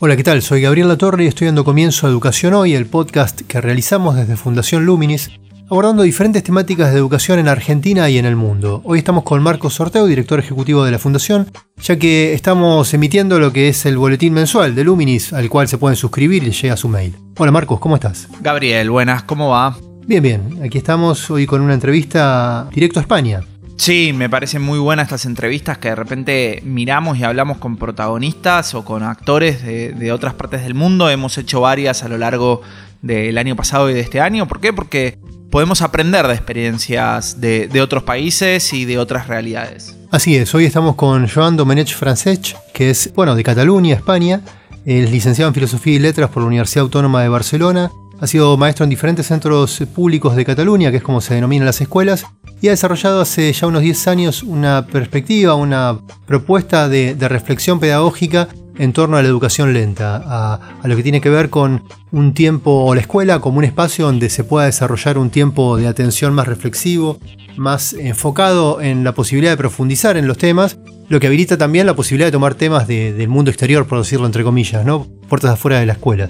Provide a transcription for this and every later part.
Hola, ¿qué tal? Soy Gabriel Latorre y estoy dando comienzo a Educación Hoy, el podcast que realizamos desde Fundación Luminis, abordando diferentes temáticas de educación en Argentina y en el mundo. Hoy estamos con Marcos Sorteo, director ejecutivo de la Fundación, ya que estamos emitiendo lo que es el boletín mensual de Luminis, al cual se pueden suscribir y llega su mail. Hola Marcos, ¿cómo estás? Gabriel, buenas, ¿cómo va? Bien, bien, aquí estamos hoy con una entrevista directo a España. Sí, me parecen muy buenas estas entrevistas que de repente miramos y hablamos con protagonistas o con actores de, otras partes del mundo. Hemos hecho varias a lo largo del año pasado y de este año. ¿Por qué? Porque podemos aprender de experiencias de, otros países y de otras realidades. Así es, hoy estamos con Joan Domenech Francesc, que es, bueno, de Cataluña, España. Es licenciado en Filosofía y Letras por la Universidad Autónoma de Barcelona. Ha sido maestro en diferentes centros públicos de Cataluña, que es como se denominan las escuelas, y ha desarrollado hace ya unos 10 años una perspectiva, una propuesta de, reflexión pedagógica en torno a la educación lenta, a, lo que tiene que ver con un tiempo o la escuela como un espacio donde se pueda desarrollar un tiempo de atención más reflexivo, más enfocado en la posibilidad de profundizar en los temas, lo que habilita también la posibilidad de tomar temas del mundo exterior, por decirlo entre comillas, ¿no? puertas afuera de la escuela.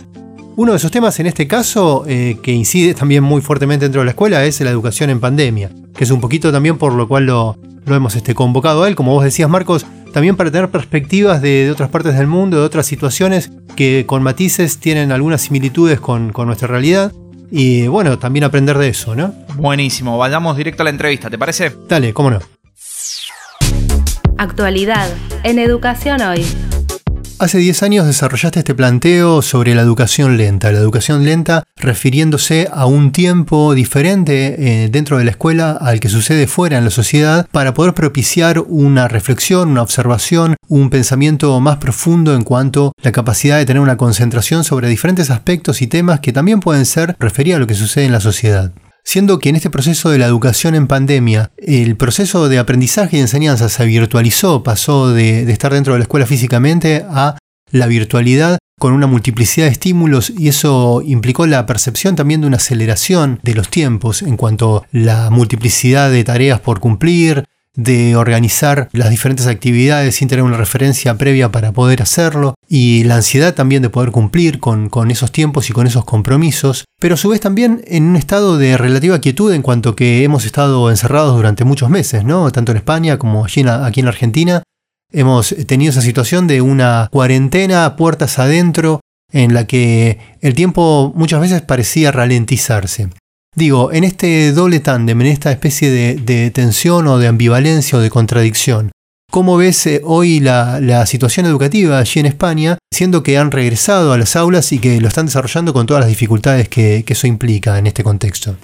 Uno de esos temas en este caso, eh, que incide también muy fuertemente dentro de la escuela, es la educación en pandemia, que es un poquito también por lo cual lo, hemos este, convocado a él, como vos decías Marcos, también para tener perspectivas de, otras partes del mundo, de otras situaciones que con matices tienen algunas similitudes con, con nuestra realidad. Y bueno, también aprender de eso, ¿no? Buenísimo, vayamos directo a la entrevista, ¿te parece? Dale, cómo no. Actualidad en Educación Hoy. Hace 10 años desarrollaste este planteo sobre la educación lenta, la educación lenta refiriéndose a un tiempo diferente eh, dentro de la escuela al que sucede fuera en la sociedad para poder propiciar una reflexión, una observación, un pensamiento más profundo en cuanto a la capacidad de tener una concentración sobre diferentes aspectos y temas que también pueden ser referidos a lo que sucede en la sociedad siendo que en este proceso de la educación en pandemia, el proceso de aprendizaje y enseñanza se virtualizó, pasó de, estar dentro de la escuela físicamente a la virtualidad con una multiplicidad de estímulos y eso implicó la percepción también de una aceleración de los tiempos en cuanto a la multiplicidad de tareas por cumplir, de organizar las diferentes actividades sin tener una referencia previa para poder hacerlo y la ansiedad también de poder cumplir con, esos tiempos y con esos compromisos, pero a su vez también en un estado de relativa quietud en cuanto que hemos estado encerrados durante muchos meses, ¿no? tanto en España como aquí en, aquí en Argentina. Hemos tenido esa situación de una cuarentena puertas adentro en la que el tiempo muchas veces parecía ralentizarse. Digo, en este doble tándem, en esta especie de, tensión o de ambivalencia o de contradicción, ¿cómo ves eh, hoy la, situación educativa allí en España, siendo que han regresado a las aulas y que lo están desarrollando con todas las dificultades que eso implica en este contexto?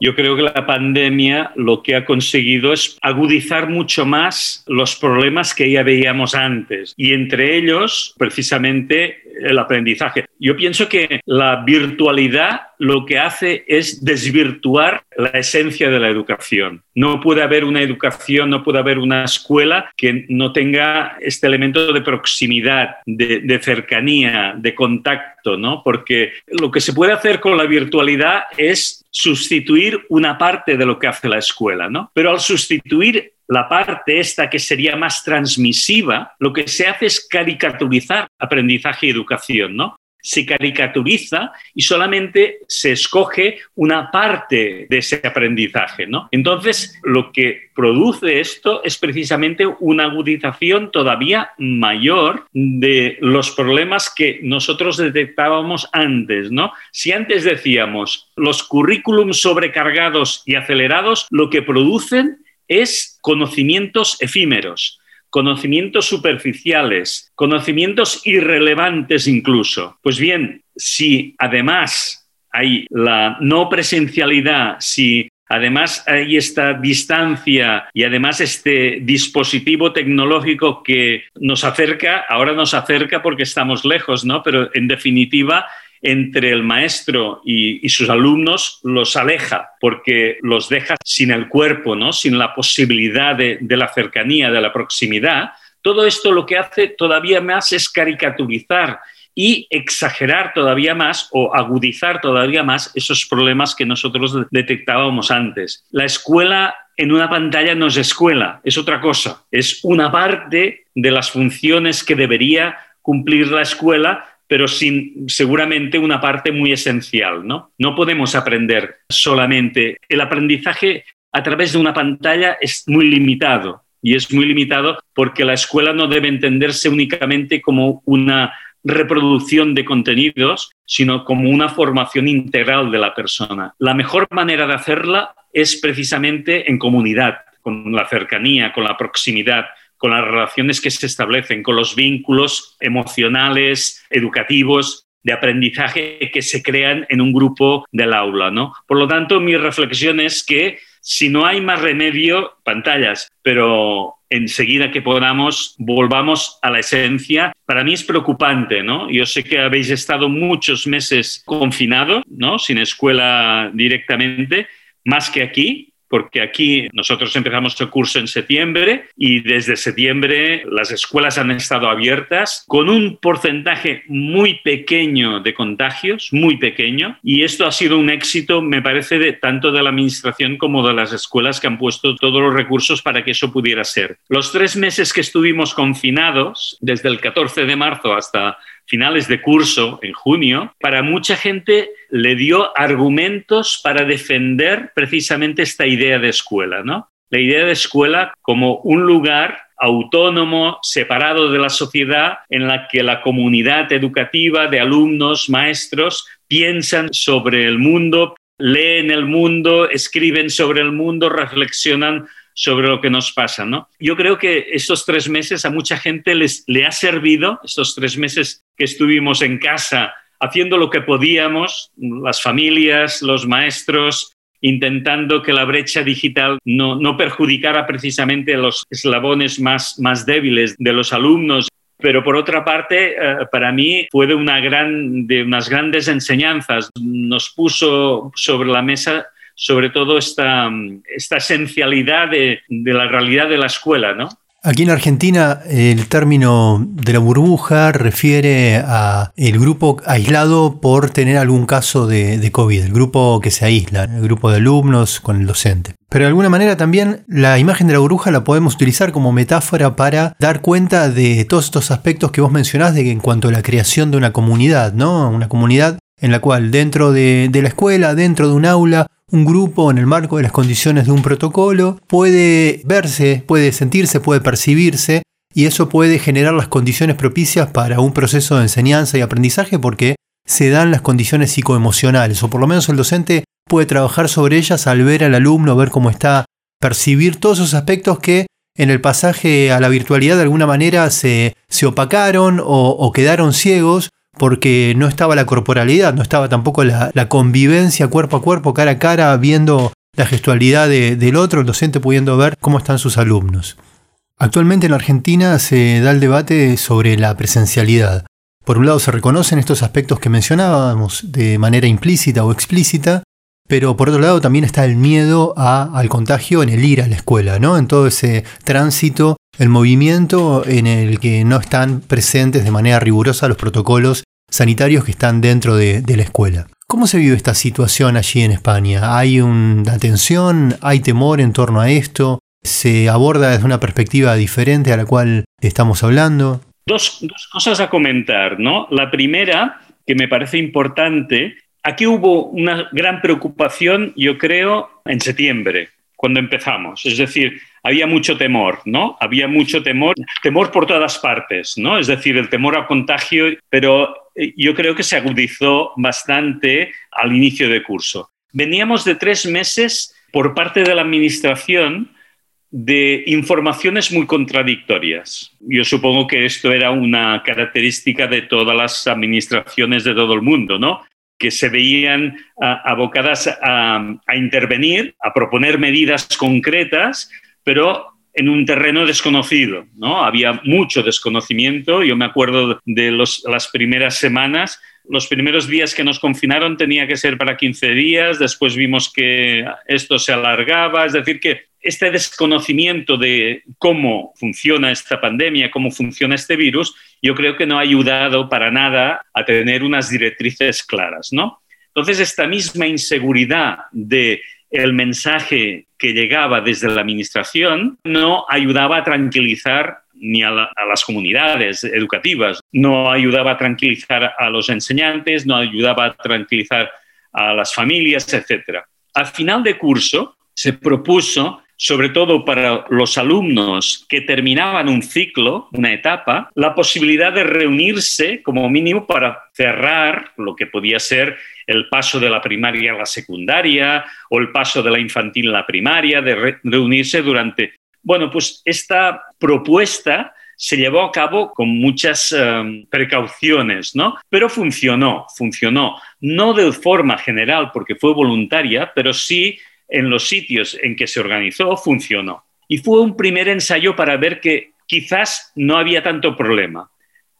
Yo creo que la pandemia lo que ha conseguido es agudizar mucho más los problemas que ya veíamos antes y entre ellos precisamente el aprendizaje. Yo pienso que la virtualidad lo que hace es desvirtuar la esencia de la educación. No puede haber una educación, no puede haber una escuela que no tenga este elemento de proximidad, de, cercanía, de contacto, ¿no? Porque lo que se puede hacer con la virtualidad es sustituir una parte de lo que hace la escuela, ¿no? Pero al sustituir la parte esta que sería más transmisiva, lo que se hace es caricaturizar aprendizaje y educación, ¿no? Se caricaturiza y solamente se escoge una parte de ese aprendizaje, ¿no? Entonces, lo que produce esto es precisamente una agudización todavía mayor de los problemas que nosotros detectábamos antes, ¿no? Si antes decíamos los currículums sobrecargados y acelerados, lo que producen es conocimientos efímeros, conocimientos superficiales, conocimientos irrelevantes incluso. Pues bien, si además hay la no presencialidad, si Además, hay esta distancia y además este dispositivo tecnológico que nos acerca, ahora nos acerca porque estamos lejos, ¿no? Pero en definitiva entre el maestro y, sus alumnos los aleja, porque los deja sin el cuerpo, ¿no? sin la posibilidad de, de la cercanía, de la proximidad. Todo esto lo que hace todavía más es caricaturizar y exagerar todavía más o agudizar todavía más esos problemas que nosotros detectábamos antes. La escuela en una pantalla no es escuela, es otra cosa, es una parte de las funciones que debería cumplir la escuela, pero sin seguramente una parte muy esencial, ¿no? No podemos aprender solamente el aprendizaje a través de una pantalla es muy limitado y es muy limitado porque la escuela no debe entenderse únicamente como una reproducción de contenidos, sino como una formación integral de la persona. La mejor manera de hacerla es precisamente en comunidad, con la cercanía, con la proximidad, con las relaciones que se establecen, con los vínculos emocionales, educativos, de aprendizaje que se crean en un grupo del aula. ¿no? Por lo tanto, mi reflexión es que si no hay más remedio, pantallas, pero enseguida que podamos volvamos a la esencia. Para mí es preocupante, ¿no? Yo sé que habéis estado muchos meses confinados, ¿no? Sin escuela directamente, más que aquí, porque aquí nosotros empezamos el curso en septiembre y desde septiembre las escuelas han estado abiertas con un porcentaje muy pequeño de contagios, muy pequeño, y esto ha sido un éxito, me parece, de, tanto de la administración como de las escuelas que han puesto todos los recursos para que eso pudiera ser. Los tres meses que estuvimos confinados, desde el 14 de marzo hasta finales de curso, en junio, para mucha gente le dio argumentos para defender precisamente esta idea de escuela, ¿no? La idea de escuela como un lugar autónomo, separado de la sociedad, en la que la comunidad educativa de alumnos, maestros, piensan sobre el mundo, leen el mundo, escriben sobre el mundo, reflexionan sobre lo que nos pasa. ¿no? Yo creo que estos tres meses a mucha gente les, le ha servido, estos tres meses que estuvimos en casa haciendo lo que podíamos, las familias, los maestros, intentando que la brecha digital no, no perjudicara precisamente los eslabones más, más débiles de los alumnos. Pero por otra parte, eh, para mí fue de, una gran, de unas grandes enseñanzas. Nos puso sobre la mesa sobre todo esta, esta esencialidad de, la realidad de la escuela, ¿no? Aquí en Argentina el término de la burbuja refiere a el grupo aislado por tener algún caso de, COVID, el grupo que se aísla, el grupo de alumnos con el docente. Pero de alguna manera también la imagen de la burbuja la podemos utilizar como metáfora para dar cuenta de todos estos aspectos que vos mencionás de en cuanto a la creación de una comunidad, ¿no? Una comunidad en la cual dentro de, de la escuela, dentro de un aula, un grupo en el marco de las condiciones de un protocolo puede verse, puede sentirse, puede percibirse y eso puede generar las condiciones propicias para un proceso de enseñanza y aprendizaje porque se dan las condiciones psicoemocionales o por lo menos el docente puede trabajar sobre ellas al ver al alumno, ver cómo está, percibir todos esos aspectos que en el pasaje a la virtualidad de alguna manera se, se opacaron o, o quedaron ciegos porque no estaba la corporalidad, no estaba tampoco la, convivencia cuerpo a cuerpo, cara a cara, viendo la gestualidad del otro, el docente pudiendo ver cómo están sus alumnos. Actualmente en la Argentina se da el debate sobre la presencialidad. Por un lado se reconocen estos aspectos que mencionábamos de manera implícita o explícita, pero por otro lado también está el miedo al contagio en el ir a la escuela, ¿no? En todo ese tránsito el movimiento en el que no están presentes de manera rigurosa los protocolos sanitarios que están dentro de, la escuela. ¿Cómo se vive esta situación allí en España? ¿Hay una tensión? ¿Hay temor en torno a esto? ¿Se aborda desde una perspectiva diferente a la cual estamos hablando? Dos, dos cosas a comentar, ¿no? La primera, que me parece importante, aquí hubo una gran preocupación, yo creo, en septiembre, cuando empezamos. Es decir, había mucho temor, ¿no? Había mucho temor, temor por todas partes, ¿no? Es decir, el temor al contagio, pero eh, yo creo que se agudizó bastante al inicio del curso. Veníamos de tres meses por parte de la Administración de informaciones muy contradictorias. Yo supongo que esto era una característica de todas las administraciones de todo el mundo, ¿no? Que se veían abocadas a, intervenir, a proponer medidas concretas, pero en un terreno desconocido, ¿no? Había mucho desconocimiento. Yo me acuerdo de las primeras semanas Los primeros días que nos confinaron tenía que ser para 15 días, después vimos que esto se alargaba, es decir, que este desconocimiento de cómo funciona esta pandemia, cómo funciona este virus, yo creo que no ha ayudado para nada a tener unas directrices claras, ¿no? Entonces, esta misma inseguridad de el mensaje que llegaba desde la administración no ayudaba a tranquilizar ni a, las comunidades educativas, no ayudaba a tranquilizar a los enseñantes, no ayudaba a tranquilizar a las familias, etc. Al final de curso se propuso sobre todo para los alumnos que terminaban un ciclo, una etapa, la posibilidad de reunirse como mínimo para cerrar lo que podía ser el paso de la primaria a la secundaria o el paso de la infantil a la primaria, de reunirse durante... Bueno, pues esta propuesta se llevó a cabo con muchas em, precauciones, ¿no? Pero funcionó, funcionó. No de forma general porque fue voluntaria, pero sí en los sitios en que se organizó funcionó. Y fue un primer ensayo para ver que quizás no había tanto problema.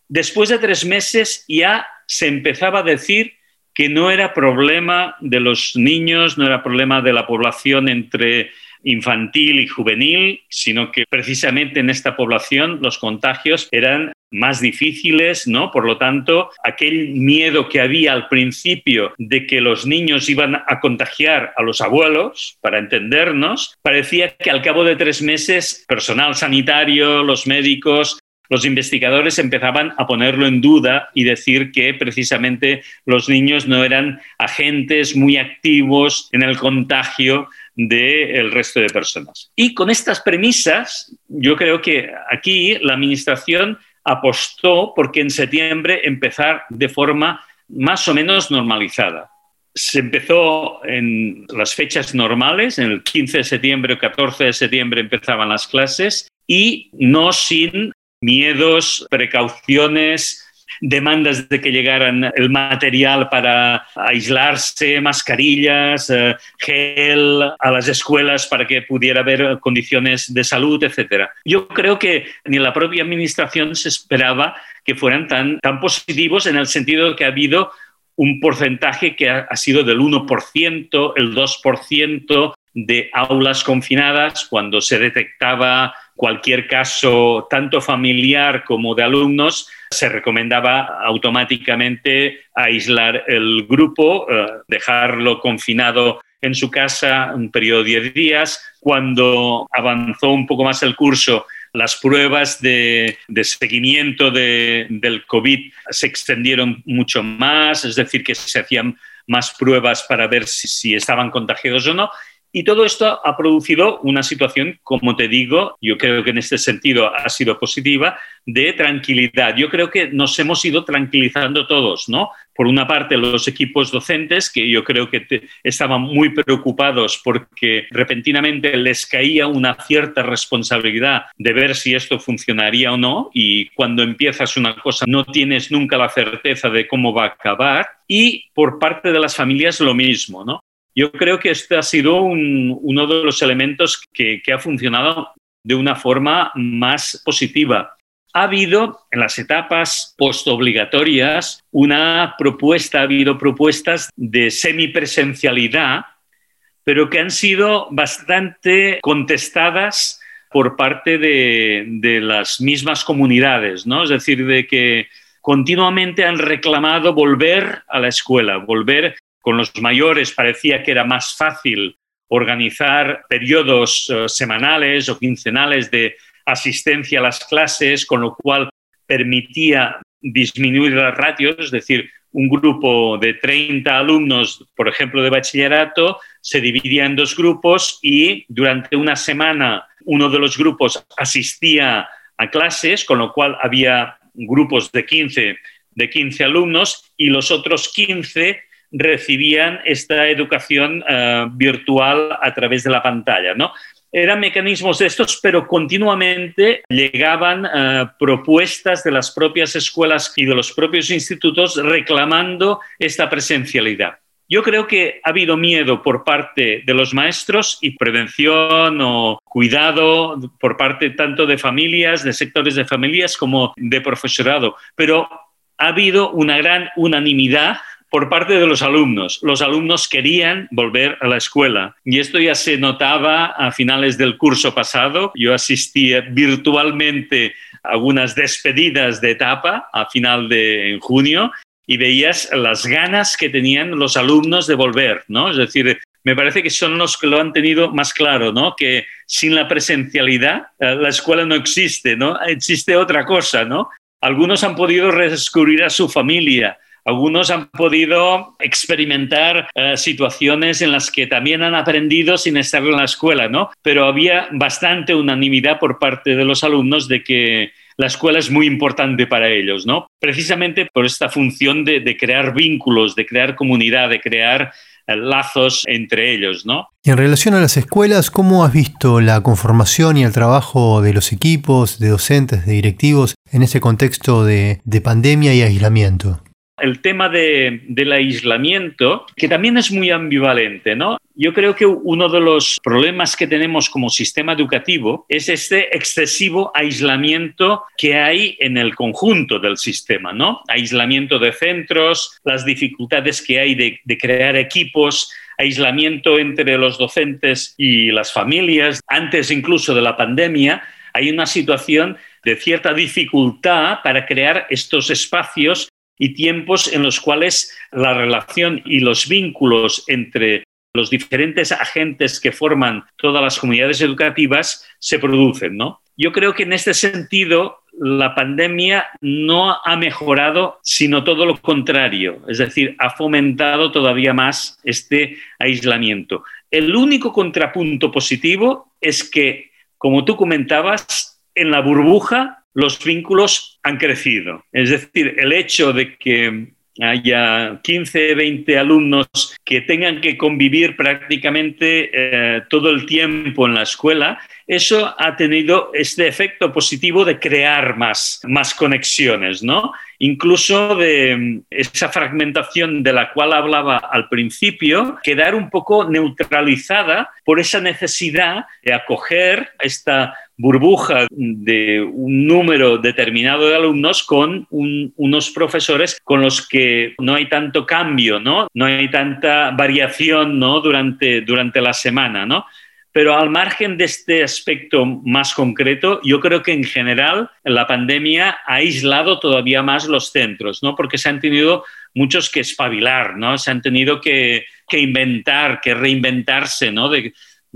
Después de tres meses ya se empezaba a decir que no era problema de los niños, no era problema de la población entre infantil y juvenil, sino que precisamente en esta población los contagios eran más difíciles, ¿no? Por lo tanto, aquel miedo que había al principio de que los niños iban a contagiar a los abuelos, para entendernos, parecía que al cabo de tres meses, personal sanitario, los médicos, los investigadores empezaban a ponerlo en duda y decir que precisamente los niños no eran agentes muy activos en el contagio del resto de personas. Y con estas premisas, yo creo que aquí la Administración apostó porque en septiembre empezar de forma más o menos normalizada. Se empezó en las fechas normales, en el 15 de septiembre o 14 de septiembre empezaban las clases y no sin miedos, precauciones, demandas de que llegaran el material para aislarse, mascarillas, eh, gel a las escuelas para que pudiera haber condiciones de salud, etc. Yo creo que ni la propia administración se esperaba que fueran tan, tan positivos en el sentido de que ha habido un porcentaje que ha, sido del 1%, el 2% de aulas confinadas cuando se detectaba cualquier caso, tanto familiar como de alumnos, se recomendaba automáticamente aislar el grupo, eh, dejarlo confinado en su casa un periodo de 10 días. Cuando avanzó un poco más el curso, las pruebas de, seguimiento del COVID se extendieron mucho más, es decir, que se hacían más pruebas para ver si estaban contagiados o no. Y todo esto ha producido una situación, como te digo, yo creo que en este sentido ha sido positiva, de tranquilidad. Yo creo que nos hemos ido tranquilizando todos, ¿no? Por una parte, los equipos docentes, que yo creo que estaban muy preocupados porque repentinamente les caía una cierta responsabilidad de ver si esto funcionaría o no, y cuando empiezas una cosa no tienes nunca la certeza de cómo va a acabar, y por parte de las familias lo mismo, ¿no? Yo creo que este ha sido uno de los elementos que, ha funcionado de una forma más positiva. Ha habido en las etapas postobligatorias una propuesta, ha habido propuestas de semipresencialidad, pero que han sido bastante contestadas por parte de, de, las mismas comunidades, ¿no? Es decir, de que continuamente han reclamado volver a la escuela, volver con los mayores parecía que era más fácil organizar periodos eh, semanales o quincenales de asistencia a las clases, con lo cual permitía disminuir las ratios, es decir, un grupo de 30 alumnos, por ejemplo, de bachillerato, se dividía en dos grupos y durante una semana uno de los grupos asistía a clases, con lo cual había grupos de 15, de 15 alumnos y los otros 15 recibían esta educación eh, virtual a través de la pantalla, ¿no? Eran mecanismos de estos, pero continuamente llegaban eh, propuestas de las propias escuelas y de los propios institutos reclamando esta presencialidad. Yo creo que ha habido miedo por parte de los maestros y prevención o cuidado por parte tanto de familias, de sectores de familias como de profesorado, pero ha habido una gran unanimidad por parte de los alumnos. Los alumnos querían volver a la escuela y esto ya se notaba a finales del curso pasado. Yo asistía virtualmente a algunas despedidas de etapa a final de junio y veías las ganas que tenían los alumnos de volver, ¿no? Es decir, me parece que son los que lo han tenido más claro, ¿no? Que sin la presencialidad eh, la escuela no existe, ¿no? Existe otra cosa, ¿no? Algunos han podido redescubrir a su familia, algunos han podido experimentar eh, situaciones en las que también han aprendido sin estar en la escuela, ¿no? Pero había bastante unanimidad por parte de los alumnos de que la escuela es muy importante para ellos, ¿no? Precisamente por esta función de, crear vínculos, de crear comunidad, de crear eh, lazos entre ellos, ¿no? En relación a las escuelas, ¿cómo has visto la conformación y el trabajo de los equipos, de docentes, de directivos en ese contexto de pandemia y aislamiento? El tema del aislamiento, que también es muy ambivalente, ¿no? Yo creo que uno de los problemas que tenemos como sistema educativo es este excesivo aislamiento que hay en el conjunto del sistema, ¿no? Aislamiento de centros, las dificultades que hay de, de crear equipos, aislamiento entre los docentes y las familias. Antes incluso de la pandemia, hay una situación de cierta dificultad para crear estos espacios y tiempos en los cuales la relación y los vínculos entre los diferentes agentes que forman todas las comunidades educativas se producen, ¿no? Yo creo que en este sentido la pandemia no ha mejorado, sino todo lo contrario, es decir, ha fomentado todavía más este aislamiento. El único contrapunto positivo es que, como tú comentabas, en la burbuja los vínculos han crecido. Es decir, el hecho de que haya 15, 20 alumnos que tengan que convivir prácticamente eh, todo el tiempo en la escuela, eso ha tenido este efecto positivo de crear más, más conexiones, ¿no? Incluso de mm, esa fragmentación de la cual hablaba al principio, quedar un poco neutralizada por esa necesidad de acoger esta burbuja de un número determinado de alumnos con unos profesores con los que no hay tanto cambio, ¿no? No hay tanta variación, ¿no? Durante, durante la semana, ¿no? Pero al margen de este aspecto más concreto, yo creo que en general la pandemia ha aislado todavía más los centros, ¿no? Porque se han tenido muchos que espabilar, ¿no? Se han tenido que, que inventar, que reinventarse, ¿no?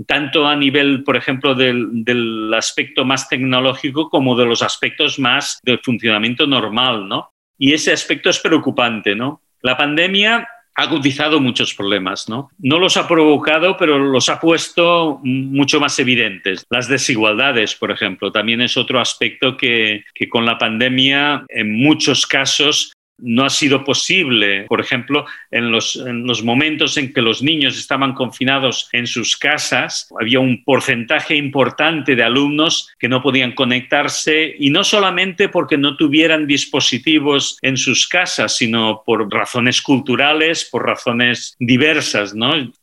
Tanto a nivel, por ejemplo, del, aspecto más tecnológico como de los aspectos más del funcionamiento normal, ¿no? Y ese aspecto es preocupante, ¿no? La pandemia ha agudizado muchos problemas, ¿no? No los ha provocado, pero los ha puesto mucho más evidentes. Las desigualdades, por ejemplo, también es otro aspecto que con la pandemia en muchos casos no ha sido posible, por ejemplo, en los, en los, momentos en que los niños estaban confinados en sus casas, había un porcentaje importante de alumnos que no podían conectarse y no solamente porque no tuvieran dispositivos en sus casas, sino por razones culturales, por razones diversas.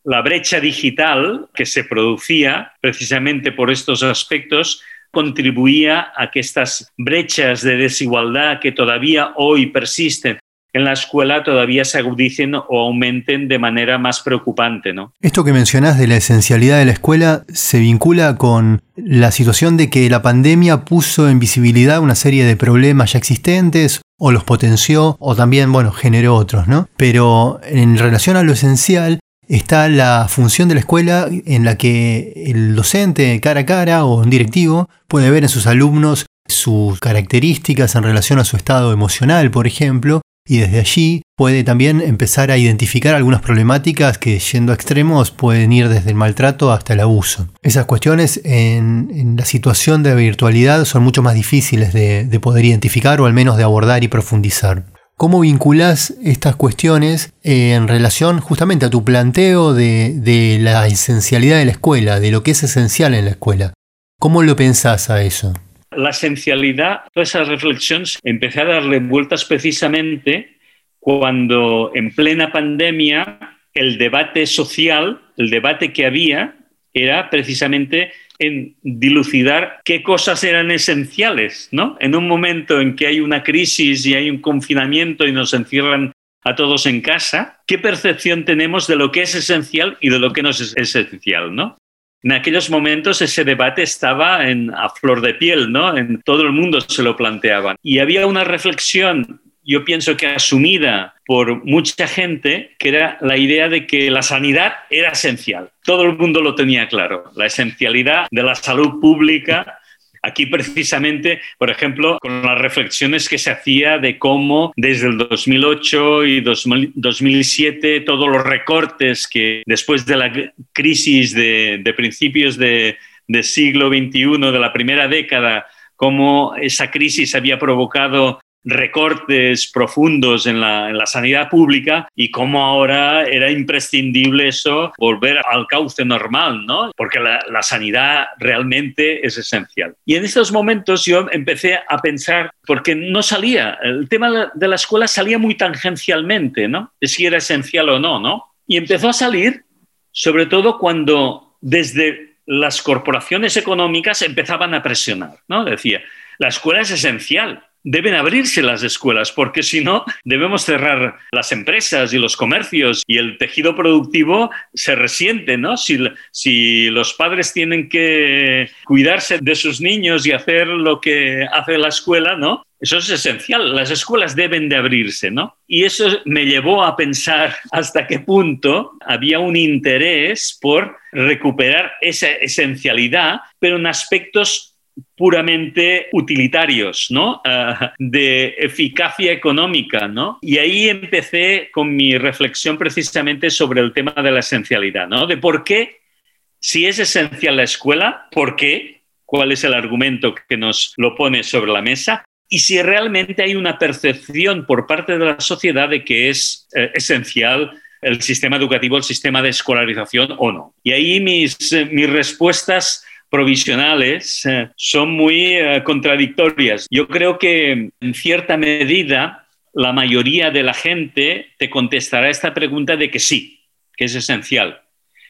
La brecha digital que se producía precisamente por estos aspectos contribuía a que estas brechas de desigualdad que todavía hoy persisten en la escuela todavía se agudicen o aumenten de manera más preocupante. ¿no? Esto que mencionás de la esencialidad de la escuela se vincula con la situación de que la pandemia puso en visibilidad una serie de problemas ya existentes o los potenció o también, bueno, generó otros, ¿no? Pero en relación a lo esencial, está la función de la escuela en la que el docente cara a cara o un directivo puede ver en sus alumnos sus características en relación a su estado emocional, por ejemplo, y desde allí puede también empezar a identificar algunas problemáticas que yendo a extremos pueden ir desde el maltrato hasta el abuso. Esas cuestiones en, la situación de virtualidad son mucho más difíciles de, de poder identificar o al menos de abordar y profundizar. ¿Cómo vinculás estas cuestiones eh, en relación justamente a tu planteo de, la esencialidad de la escuela, de lo que es esencial en la escuela? ¿Cómo lo pensás a eso? La esencialidad, toda esa reflexión, empecé a darle vueltas precisamente cuando en plena pandemia el debate social, el debate que había era precisamente en dilucidar qué cosas eran esenciales, ¿no? En un momento en que hay una crisis y hay un confinamiento y nos encierran a todos en casa, ¿qué percepción tenemos de lo que es esencial y de lo que no es esencial, ¿no? En aquellos momentos ese debate estaba en, a flor de piel, ¿no? En todo el mundo se lo planteaban. Y había una reflexión yo pienso que asumida por mucha gente, que era la idea de que la sanidad era esencial. Todo el mundo lo tenía claro, la esencialidad de la salud pública. Aquí precisamente, por ejemplo, con las reflexiones que se hacía de cómo desde el 2008 y 2007 todos los recortes que después de la crisis de, principios del siglo XXI, de la primera década, cómo esa crisis había provocado recortes profundos en la, sanidad pública y cómo ahora era imprescindible eso, volver al cauce normal, ¿no? Porque la, la sanidad realmente es esencial. Y en estos momentos yo empecé a pensar, porque no salía, el tema de la escuela salía muy tangencialmente, ¿no? De si era esencial o no, ¿no? Y empezó a salir, sobre todo cuando desde las corporaciones económicas empezaban a presionar, ¿no? Decía, la escuela es esencial, deben abrirse las escuelas, porque si no, debemos cerrar las empresas y los comercios y el tejido productivo se resiente, ¿no? Si, si los padres tienen que cuidarse de sus niños y hacer lo que hace la escuela, ¿no? Eso es esencial. Las escuelas deben de abrirse, ¿no? Y eso me llevó a pensar hasta qué punto había un interés por recuperar esa esencialidad, pero en aspectos puramente utilitarios, ¿no? Ah, de eficacia económica, ¿no? Y ahí empecé con mi reflexión precisamente sobre el tema de la esencialidad, ¿no? De por qué, si es esencial la escuela, ¿por qué? ¿Cuál es el argumento que nos lo pone sobre la mesa? Y si realmente hay una percepción por parte de la sociedad de que es eh, esencial el sistema educativo, el sistema de escolarización o no. Y ahí mis, eh, mis respuestas provisionales eh, son muy eh, contradictorias. Yo creo que en cierta medida la mayoría de la gente te contestará esta pregunta de que sí, que es esencial.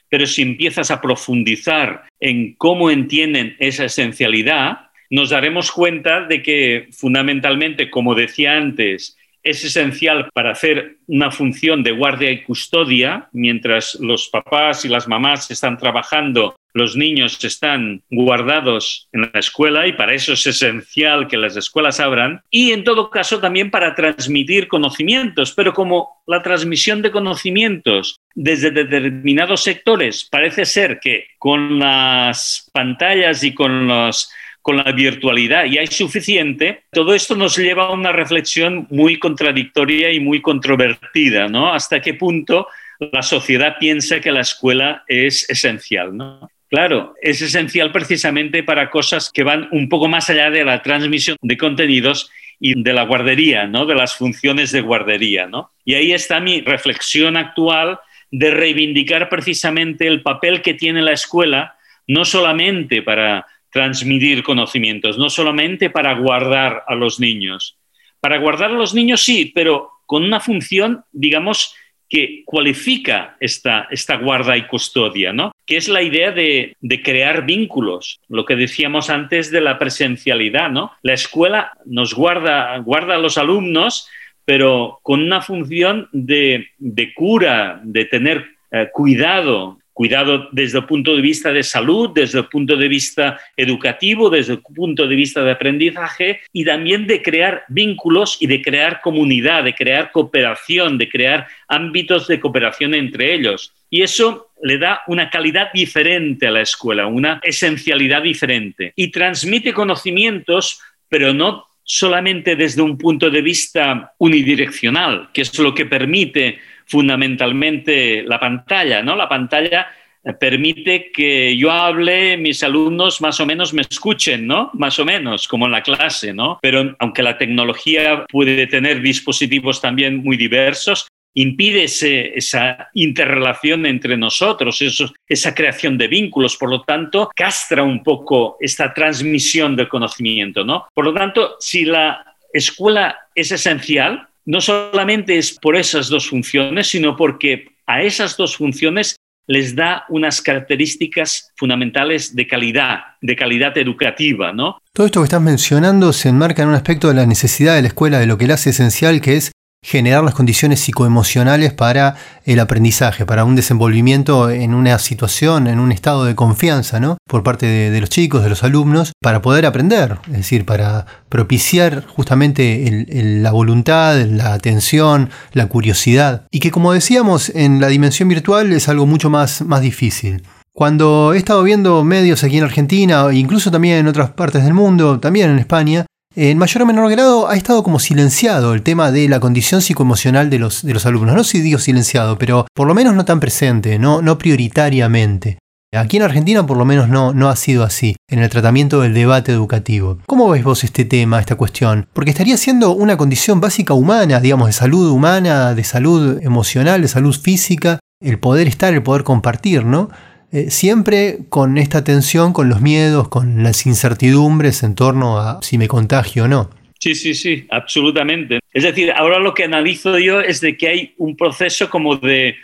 Pero si empiezas a profundizar en cómo entienden esa esencialidad, nos daremos cuenta de que fundamentalmente, como decía antes, es esencial para hacer una función de guardia y custodia, mientras los papás y las mamás están trabajando, los niños están guardados en la escuela y para eso es esencial que las escuelas abran y en todo caso también para transmitir conocimientos, pero como la transmisión de conocimientos desde determinados sectores parece ser que con las pantallas y con los con la virtualidad y hay suficiente, todo esto nos lleva a una reflexión muy contradictoria y muy controvertida, ¿no? Hasta qué punto la sociedad piensa que la escuela es esencial, ¿no? Claro, es esencial precisamente para cosas que van un poco más allá de la transmisión de contenidos y de la guardería, ¿no? De las funciones de guardería, ¿no? Y ahí está mi reflexión actual de reivindicar precisamente el papel que tiene la escuela, no solamente para transmitir conocimientos, no solamente para guardar a los niños. Para guardar a los niños sí, pero con una función, digamos, que cualifica esta, esta guarda y custodia, ¿no? que es la idea de, crear vínculos, lo que decíamos antes de la presencialidad. ¿no? La escuela nos guarda, guarda a los alumnos, pero con una función de, cura, de tener eh, cuidado, cuidado desde el punto de vista de salud, desde el punto de vista educativo, desde el punto de vista de aprendizaje y también de crear vínculos y de crear comunidad, de crear cooperación, de crear ámbitos de cooperación entre ellos. Y eso le da una calidad diferente a la escuela, una esencialidad diferente y transmite conocimientos, pero no solamente desde un punto de vista unidireccional, que es lo que permite fundamentalmente la pantalla, ¿no? La pantalla eh, permite que yo hable, mis alumnos más o menos me escuchen, ¿no? Más o menos, como en la clase, ¿no? Pero aunque la tecnología puede tener dispositivos también muy diversos, impide esa interrelación entre nosotros, esa creación de vínculos, por lo tanto, castra un poco esta transmisión del conocimiento, ¿no? Por lo tanto, si la escuela es esencial, no solamente es por esas dos funciones, sino porque a esas dos funciones les da unas características fundamentales de calidad, de calidad educativa, ¿no? Todo esto que estás mencionando se enmarca en un aspecto de la necesidad de la escuela, de lo que le hace esencial, que es generar las condiciones psicoemocionales para el aprendizaje, para un desenvolvimiento en una situación, en un estado de confianza, ¿no? Por parte de, los chicos, de los alumnos, para poder aprender, es decir, para propiciar justamente la voluntad, la atención, la curiosidad, y que como decíamos, en la dimensión virtual es algo mucho más, más difícil. Cuando he estado viendo medios aquí en Argentina, e incluso también en otras partes del mundo, también en España, en mayor o menor grado ha estado como silenciado el tema de la condición psicoemocional de los, de los alumnos. No si digo silenciado, pero por lo menos no tan presente, no, no prioritariamente. Aquí en Argentina por lo menos no, no ha sido así, en el tratamiento del debate educativo. ¿Cómo ves vos este tema, esta cuestión? Porque estaría siendo una condición básica humana, digamos, de salud humana, de salud emocional, de salud física, el poder estar, el poder compartir, ¿no? Eh, siempre con esta tensión, con los miedos, con las incertidumbres en torno a si me contagio o no. Sí, sí, sí, absolutamente. Es decir, ahora lo que analizo yo es de que hay un proceso como de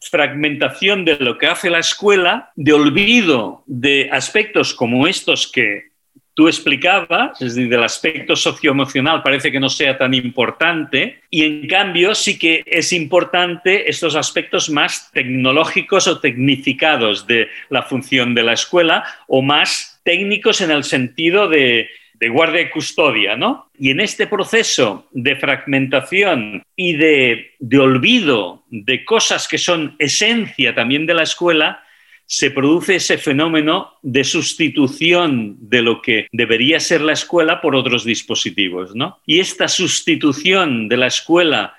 fragmentación de lo que hace la escuela, de olvido de aspectos como estos que tú explicabas, es decir, del aspecto socioemocional parece que no sea tan importante y en cambio sí que es importante estos aspectos más tecnológicos o tecnificados de la función de la escuela o más técnicos en el sentido de, guardia y custodia, ¿no? Y en este proceso de fragmentación y de, de olvido de cosas que son esencia también de la escuela, se produce ese fenómeno de sustitución de lo que debería ser la escuela por otros dispositivos. ¿no? Y esta sustitución de la escuela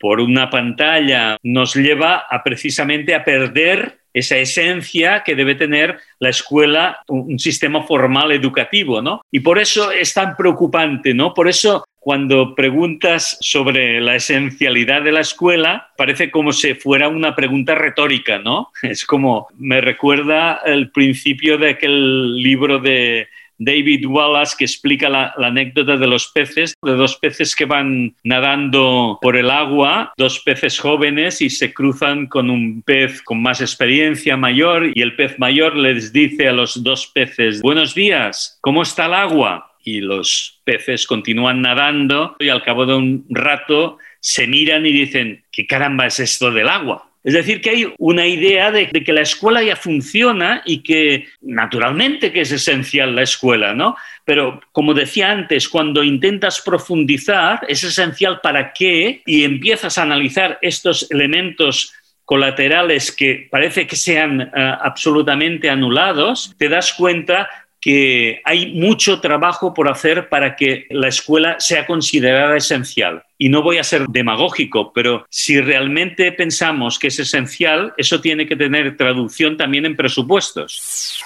por una pantalla nos lleva a precisamente a perder esa esencia que debe tener la escuela, un sistema formal educativo, ¿no? Y por eso es tan preocupante, ¿no? Por eso cuando preguntas sobre la esencialidad de la escuela, parece como si fuera una pregunta retórica, ¿no? Es como, me recuerda el principio de aquel libro de David Wallace que explica la, anécdota de los peces, de dos peces que van nadando por el agua, dos peces jóvenes y se cruzan con un pez con más experiencia mayor y el pez mayor les dice a los dos peces, buenos días, ¿cómo está el agua? Y los peces continúan nadando y al cabo de un rato se miran y dicen, ¿qué caramba es esto del agua? Es decir, que hay una idea de, que la escuela ya funciona y que naturalmente que es esencial la escuela, ¿no? Pero como decía antes, cuando intentas profundizar, es esencial para qué y empiezas a analizar estos elementos colaterales que parece que sean eh, absolutamente anulados, te das cuenta que hay mucho trabajo por hacer para que la escuela sea considerada esencial. Y no voy a ser demagógico, pero si realmente pensamos que es esencial, eso tiene que tener traducción también en presupuestos.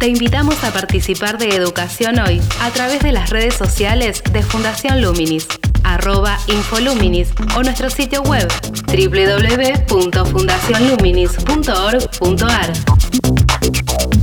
Te invitamos a participar de Educación Hoy a través de las redes sociales de Fundación Luminis, arroba Infoluminis o nuestro sitio web www.fundacionluminis.org.ar.